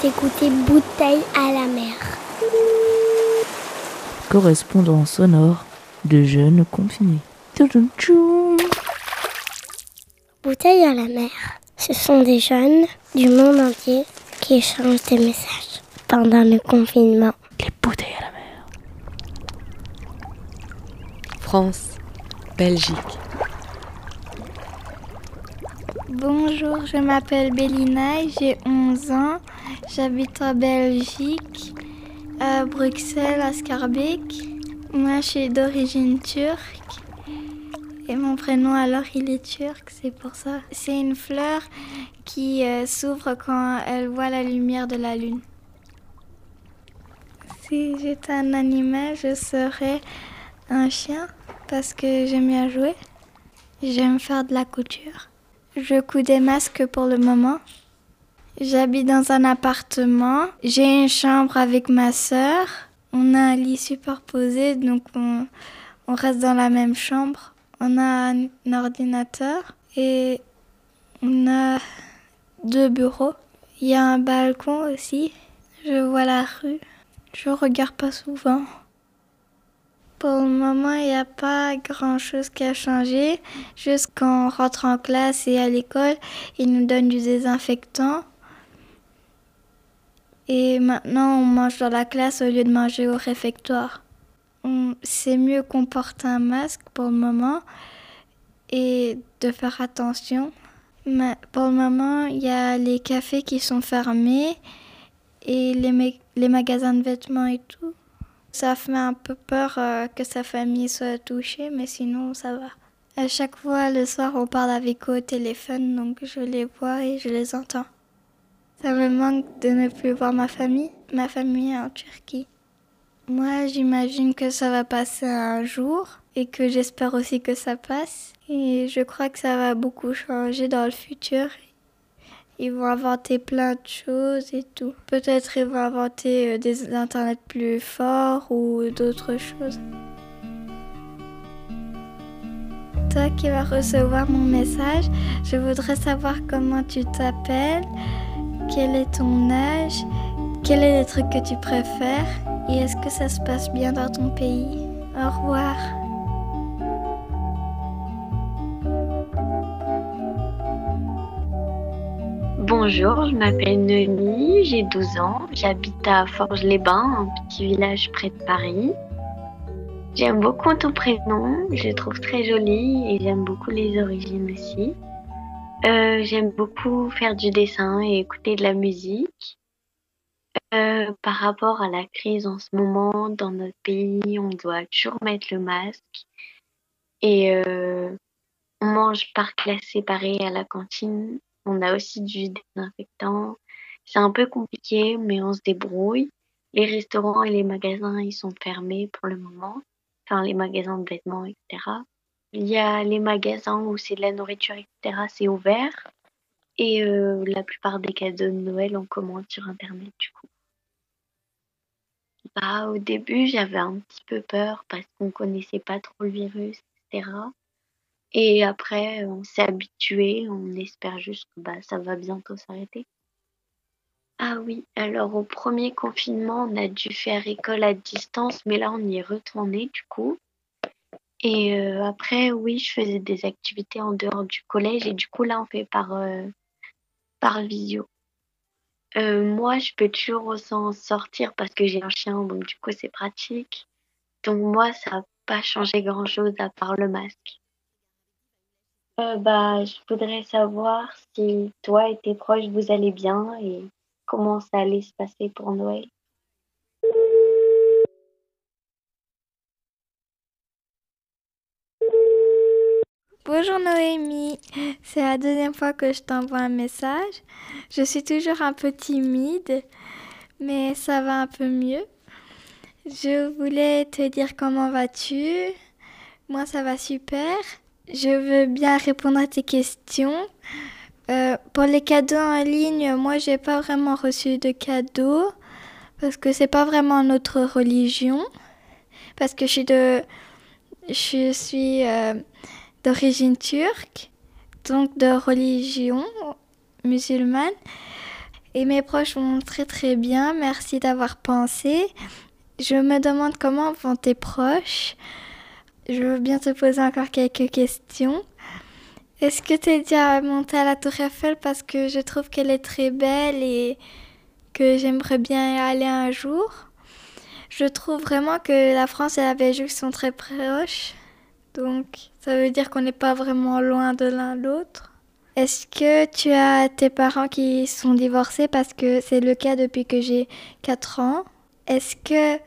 Vous écoutez Bouteille à la mer. Correspondant sonore de jeunes confinés. Bouteille à la mer. Ce sont des jeunes du monde entier qui échangent des messages pendant le confinement. Les bouteilles à la mer. France, Belgique. Bonjour, je m'appelle Bélina, j'ai 11 ans, j'habite en Belgique, à Bruxelles, à Scarbeck. Moi, je suis d'origine turque et mon prénom alors il est turc, c'est pour ça. C'est une fleur qui euh, s'ouvre quand elle voit la lumière de la lune. Si j'étais un animal, je serais un chien parce que j'aime bien jouer. J'aime faire de la couture. Je couds des masques pour le moment. J'habite dans un appartement. J'ai une chambre avec ma sœur. On a un lit superposé, donc on, on reste dans la même chambre. On a un ordinateur et on a deux bureaux. Il y a un balcon aussi. Je vois la rue. Je regarde pas souvent. Pour le moment, il n'y a pas grand-chose qui a changé. Juste quand on rentre en classe et à l'école, ils nous donnent du désinfectant. Et maintenant, on mange dans la classe au lieu de manger au réfectoire. C'est mieux qu'on porte un masque pour le moment et de faire attention. Mais pour le moment, il y a les cafés qui sont fermés et les, magasins de vêtements et tout. Ça fait un peu peur euh, que sa famille soit touchée, mais sinon ça va. À chaque fois, le soir, on parle avec eux au téléphone, donc je les vois et je les entends. Ça me manque de ne plus voir ma famille. Ma famille est en Turquie. Moi, j'imagine que ça va passer un jour et que j'espère aussi que ça passe. Et je crois que ça va beaucoup changer dans le futur ils vont inventer plein de choses et tout. Peut-être ils vont inventer euh, des internets plus forts ou d'autres choses. Toi qui vas recevoir mon message, je voudrais savoir comment tu t'appelles, quel est ton âge, quel est le truc que tu préfères? Et est-ce que ça se passe bien dans ton pays? Au revoir. Bonjour, je m'appelle Noémie, j'ai 12 ans, j'habite à Forges-les-Bains, un petit village près de Paris. J'aime beaucoup ton prénom, je le trouve très joli et j'aime beaucoup les origines aussi. Euh, j'aime beaucoup faire du dessin et écouter de la musique. Euh, par rapport à la crise en ce moment dans notre pays, on doit toujours mettre le masque et euh, on mange par classe séparée à la cantine on a aussi du désinfectant. C'est un peu compliqué, mais on se débrouille. Les restaurants et les magasins, ils sont fermés pour le moment. Enfin, les magasins de vêtements, etc. Il y a les magasins où c'est de la nourriture, etc. C'est ouvert. Et euh, la plupart des cadeaux de Noël, on commande sur Internet, du coup. Bah, au début, j'avais un petit peu peur parce qu'on connaissait pas trop le virus, etc. Et après, on s'est habitué, on espère juste que bah, ça va bientôt s'arrêter. Ah oui, alors au premier confinement, on a dû faire école à distance, mais là on y est retourné du coup. Et euh, après, oui, je faisais des activités en dehors du collège et du coup là on fait par, euh, par visio. Euh, moi, je peux toujours s'en sortir parce que j'ai un chien, donc du coup c'est pratique. Donc moi, ça n'a pas changé grand-chose à part le masque. Euh, bah, je voudrais savoir si toi et tes proches vous allez bien et comment ça allait se passer pour Noël? Bonjour Noémie, c'est la deuxième fois que je t'envoie un message. Je suis toujours un peu timide, mais ça va un peu mieux. Je voulais te dire comment vas-tu Moi ça va super. Je veux bien répondre à tes questions. Euh, pour les cadeaux en ligne, moi, j'ai pas vraiment reçu de cadeaux parce que c'est pas vraiment notre religion. Parce que je suis de, je suis euh, d'origine turque, donc de religion musulmane. Et mes proches vont très très bien, merci d'avoir pensé. Je me demande comment vont tes proches. Je veux bien te poser encore quelques questions. Est-ce que tu es déjà montée à la Tour Eiffel? Parce que je trouve qu'elle est très belle et que j'aimerais bien y aller un jour Je trouve vraiment que la France et la Belgique sont très proches. Donc ça veut dire qu'on n'est pas vraiment loin de l'un l'autre. Est-ce que tu as tes parents qui sont divorcés parce que c'est le cas depuis que j'ai 4 ans? Est-ce que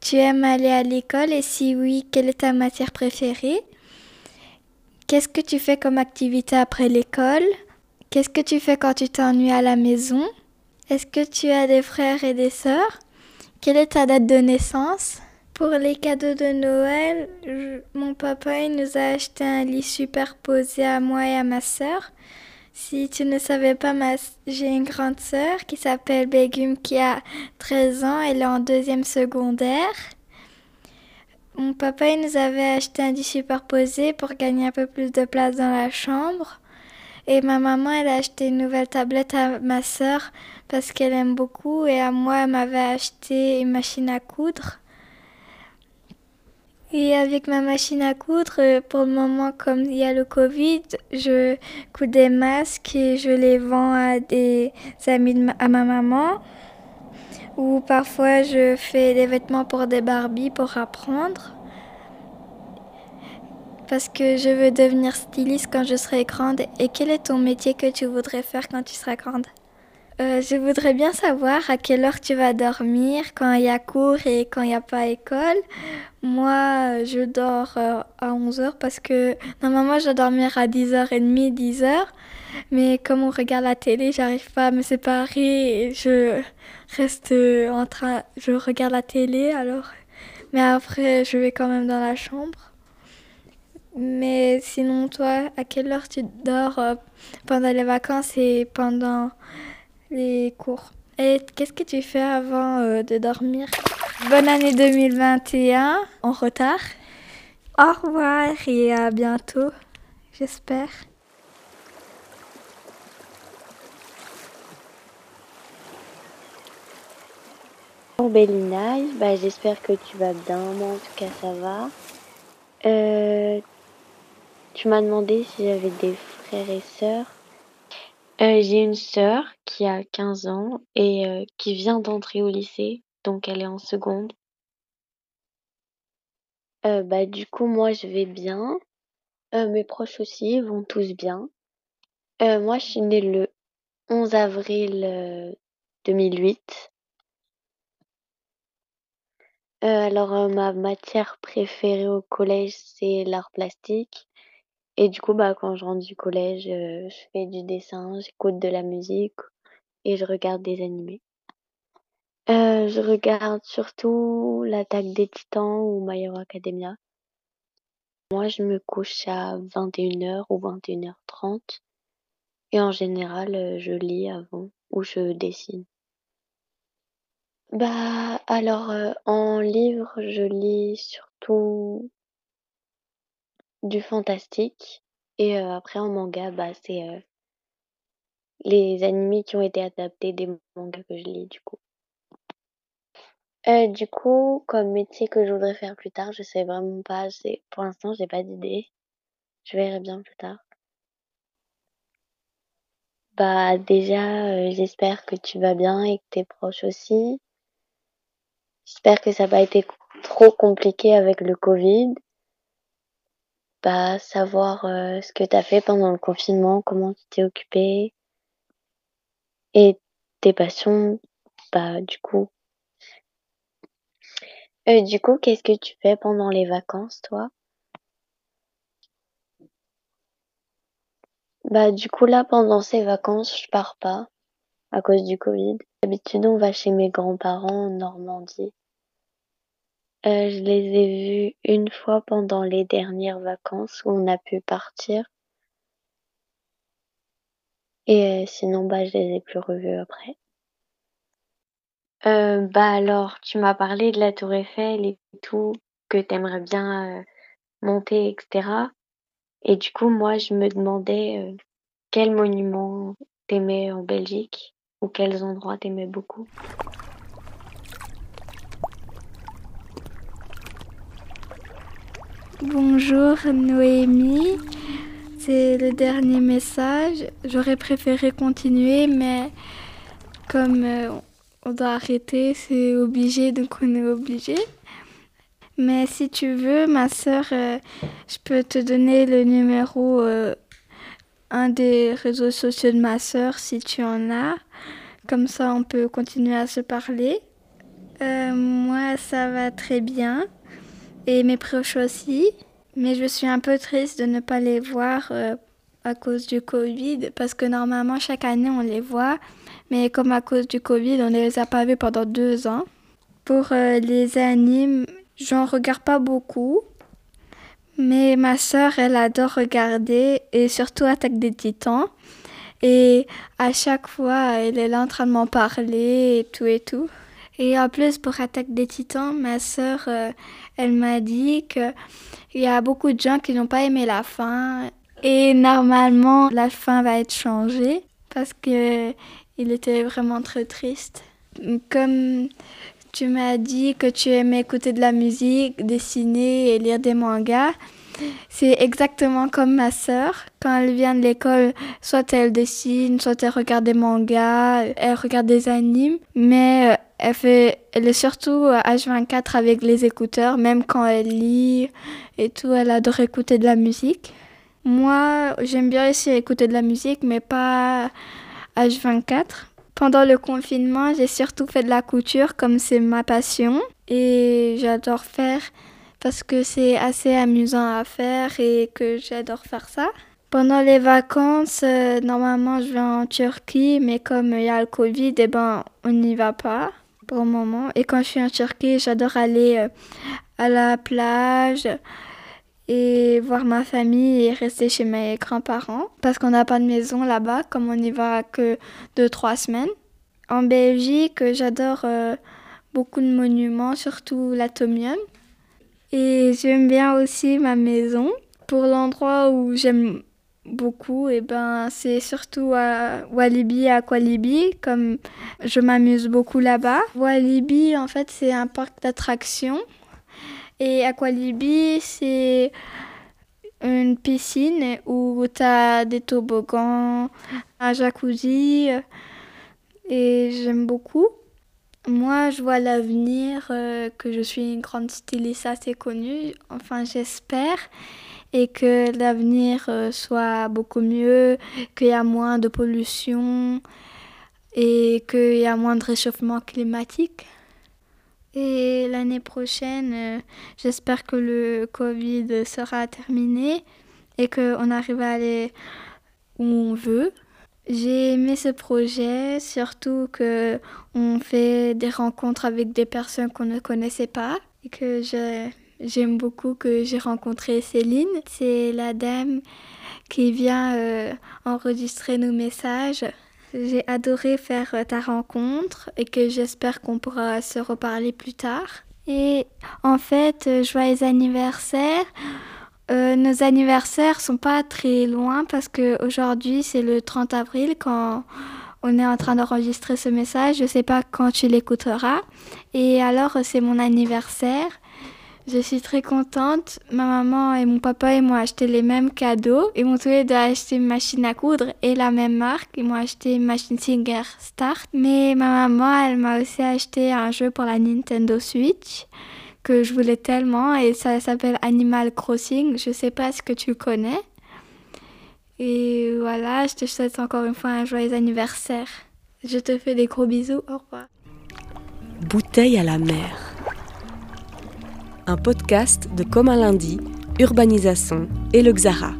tu aimes aller à l'école? Et si oui, quelle est ta matière préférée? Qu'est-ce que tu fais comme activité après l'école? Qu'est-ce que tu fais quand tu t'ennuies à la maison? Est-ce que tu as des frères et des sœurs? Quelle est ta date de naissance? Pour les cadeaux de Noël, mon papa il nous a acheté un lit superposé à moi et à ma sœur. Si tu ne savais pas, j'ai une grande sœur qui s'appelle Begum qui a 13 ans. Elle est en deuxième secondaire. Mon papa il nous avait acheté un lit superposé pour gagner un peu plus de place dans la chambre. Et ma maman, elle a acheté une nouvelle tablette à ma sœur parce qu'elle aime beaucoup. Et à moi, elle m'avait acheté une machine à coudre. Et avec ma machine à coudre, euh, pour le moment, comme il y a le Covid, je couds des masques et je les vends à des amis de ma, à ma maman. Ou parfois, je fais des vêtements pour des Barbies pour apprendre. Parce que je veux devenir styliste quand je serai grande. Et quel est ton métier que tu voudrais faire quand tu seras grande? Euh, je voudrais bien savoir à quelle heure tu vas dormir, quand il y a cours et quand il n'y a pas école. Moi, je dors euh, à 11h parce que normalement, je dois dormir à 10h30, 10h. Mais comme on regarde la télé, j'arrive pas à me séparer je reste en train, je regarde la télé alors. Mais après, je vais quand même dans la chambre. Mais sinon, toi, à quelle heure tu dors euh, pendant les vacances et pendant les cours. Et qu'est-ce que tu fais avant euh, de dormir? Bonne année 2021 en retard. Au revoir et à bientôt, j'espère. Bonjour Bélina, bah, j'espère que tu vas bien, moi en tout cas ça va. Euh, tu m'as demandé si j'avais des frères et sœurs. Euh, j'ai une sœur qui a 15 ans et euh, qui vient d'entrer au lycée, donc elle est en seconde. Euh, bah, du coup, moi, je vais bien. mes proches aussi vont tous bien. moi, je suis née le 11 avril 2008. alors, ma matière préférée au collège, c'est l'art plastique. Et du coup, bah, quand je rentre du collège, euh, je fais du dessin, j'écoute de la musique et je regarde des animés. Euh, je regarde surtout l'Attaque des Titans ou My Hero Academia. Moi, je me couche à 21h ou 21h30 et en général, euh, je lis avant ou je dessine. Bah, alors, en livre, je lis surtout du fantastique et après en manga, bah, c'est, les animés qui ont été adaptés des mangas que je lis du coup. du coup, comme métier que je voudrais faire plus tard, je sais vraiment pas, pour l'instant, j'ai pas d'idée. Je verrai bien plus tard. Bah, déjà, j'espère que tu vas bien et que tes proches aussi. J'espère que ça n'a pas été trop compliqué avec le covid bah, savoir euh, ce que tu as fait pendant le confinement, comment tu t'es occupé et tes passions, bah, du coup. Du coup, qu'est-ce que tu fais pendant les vacances, toi? Bah, du coup, là, pendant ces vacances, je pars pas à cause du Covid. D'habitude, on va chez mes grands-parents en Normandie. Euh, je les ai vus une fois pendant les dernières vacances où on a pu partir. Et euh, sinon, bah, je les ai plus revus après. Euh, bah alors, tu m'as parlé de la Tour Eiffel et tout, que t'aimerais bien monter, etc. Et du coup, moi, je me demandais quel monument t'aimais en Belgique. Ou quels endroits t'aimais beaucoup Bonjour Noémie, c'est le dernier message. J'aurais préféré continuer, mais comme euh, on doit arrêter, c'est obligé, donc on est obligé. Mais si tu veux, ma soeur, euh, je peux te donner le numéro, euh, un des réseaux sociaux de ma soeur, si tu en as. Comme ça, on peut continuer à se parler. moi, ça va très bien et mes proches aussi. Mais je suis un peu triste de ne pas les voir euh, à cause du Covid, parce que normalement chaque année on les voit, mais comme à cause du Covid on ne les a pas vus pendant deux ans. Pour euh, les animes, j'en regarde pas beaucoup, mais ma soeur elle adore regarder et surtout Attaque des Titans. Et à chaque fois, elle est là en train de m'en parler et tout et tout. Et en plus, pour Attaque des Titans, ma sœur, euh, elle m'a dit qu'il y a beaucoup de gens qui n'ont pas aimé la fin. Et normalement, la fin va être changée parce que il était vraiment très triste. Comme tu m'as dit que tu aimais écouter de la musique, dessiner et lire des mangas, c'est exactement comme ma sœur. Quand elle vient de l'école, soit elle dessine, soit elle regarde des mangas, elle regarde des animes, mais euh, elle, fait, elle est surtout H24 avec les écouteurs, même quand elle lit et tout, elle adore écouter de la musique. Moi, j'aime bien aussi écouter de la musique, mais pas H24. Pendant le confinement, j'ai surtout fait de la couture comme c'est ma passion et j'adore faire parce que c'est assez amusant à faire et que j'adore faire ça. Pendant les vacances, euh, normalement je vais en Turquie, mais comme il y a le Covid, eh ben, on n'y va pas moment. Et quand je suis en Turquie, j'adore aller euh, à la plage et voir ma famille et rester chez mes grands-parents parce qu'on n'a pas de maison là-bas, comme on n'y va que deux, trois semaines. En Belgique, j'adore euh, beaucoup de monuments, surtout l'Atomium. Et j'aime bien aussi ma maison. Pour l'endroit où j'aime beaucoup, et ben, c'est surtout à Walibi, à Qualibi, comme je m'amuse beaucoup là-bas. Walibi, en fait, c'est un parc d'attractions. Et Aqualibi, c'est une piscine où tu as des toboggans, un jacuzzi. Et j'aime beaucoup. Moi, je vois l'avenir, euh, que je suis une grande styliste assez connue, enfin j'espère, et que l'avenir euh, soit beaucoup mieux, qu'il y a moins de pollution et qu'il y a moins de réchauffement climatique. Et l'année prochaine, euh, j'espère que le Covid sera terminé et qu'on arrive à aller où on veut. J'ai aimé ce projet, surtout que on fait des rencontres avec des personnes qu'on ne connaissait pas et que j'aime beaucoup que j'ai rencontré Céline. C'est la dame qui vient euh, enregistrer nos messages. J'ai adoré faire euh, ta rencontre et que j'espère qu'on pourra se reparler plus tard. Et en fait, euh, joyeux anniversaire. Nos anniversaires sont pas très loin parce que aujourd'hui c'est le 30 avril quand on est en train d'enregistrer ce message. Je sais pas quand tu l'écouteras. Et alors c'est mon anniversaire. Je suis très contente. Ma maman et mon papa ils m'ont acheté les mêmes cadeaux. Ils m'ont tous les deux acheté une machine à coudre et la même marque. Ils m'ont acheté une machine Singer Start. Mais ma maman, elle m'a aussi acheté un jeu pour la Nintendo Switch que je voulais tellement et ça s'appelle Animal Crossing. Je sais pas ce que tu connais. Et voilà, je te souhaite encore une fois un joyeux anniversaire. Je te fais des gros bisous. Au revoir. Bouteille à la mer. Un podcast de Comme un lundi, Urbanisation et le Xara.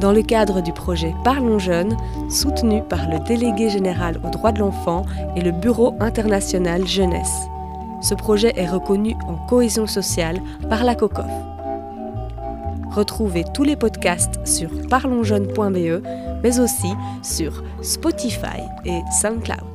Dans le cadre du projet Parlons Jeunes, soutenu par le délégué général aux droits de l'enfant et le Bureau international jeunesse ce projet est reconnu en cohésion sociale par la COCOF. Retrouvez tous les podcasts sur parlonsjeunes.be, mais aussi sur Spotify et SoundCloud.